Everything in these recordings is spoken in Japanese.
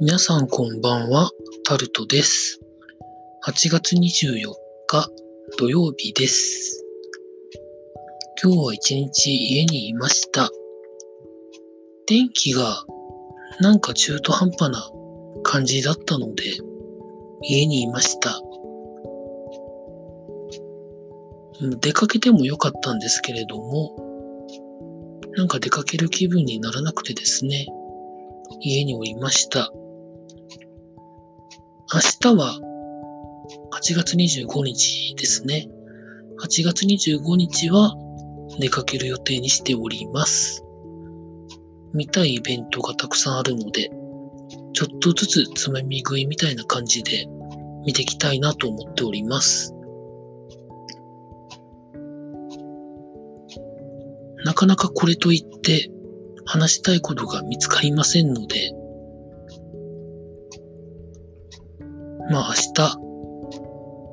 皆さんこんばんは、タルトです。8月24日土曜日です。今日は一日家にいました。天気がなんか中途半端な感じだったので家にいました。出かけてもよかったんですけれども、なんか出かける気分にならなくてですね、家におりました。明日は8月25日ですね。8月25日は出かける予定にしております。見たいイベントがたくさんあるので、ちょっとずつつまみ食いみたいな感じで見ていきたいなと思っております。なかなかこれといって話したいことが見つかりませんので、まあ明日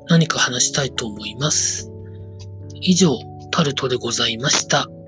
何か話したいと思います。以上、タルトでございました。「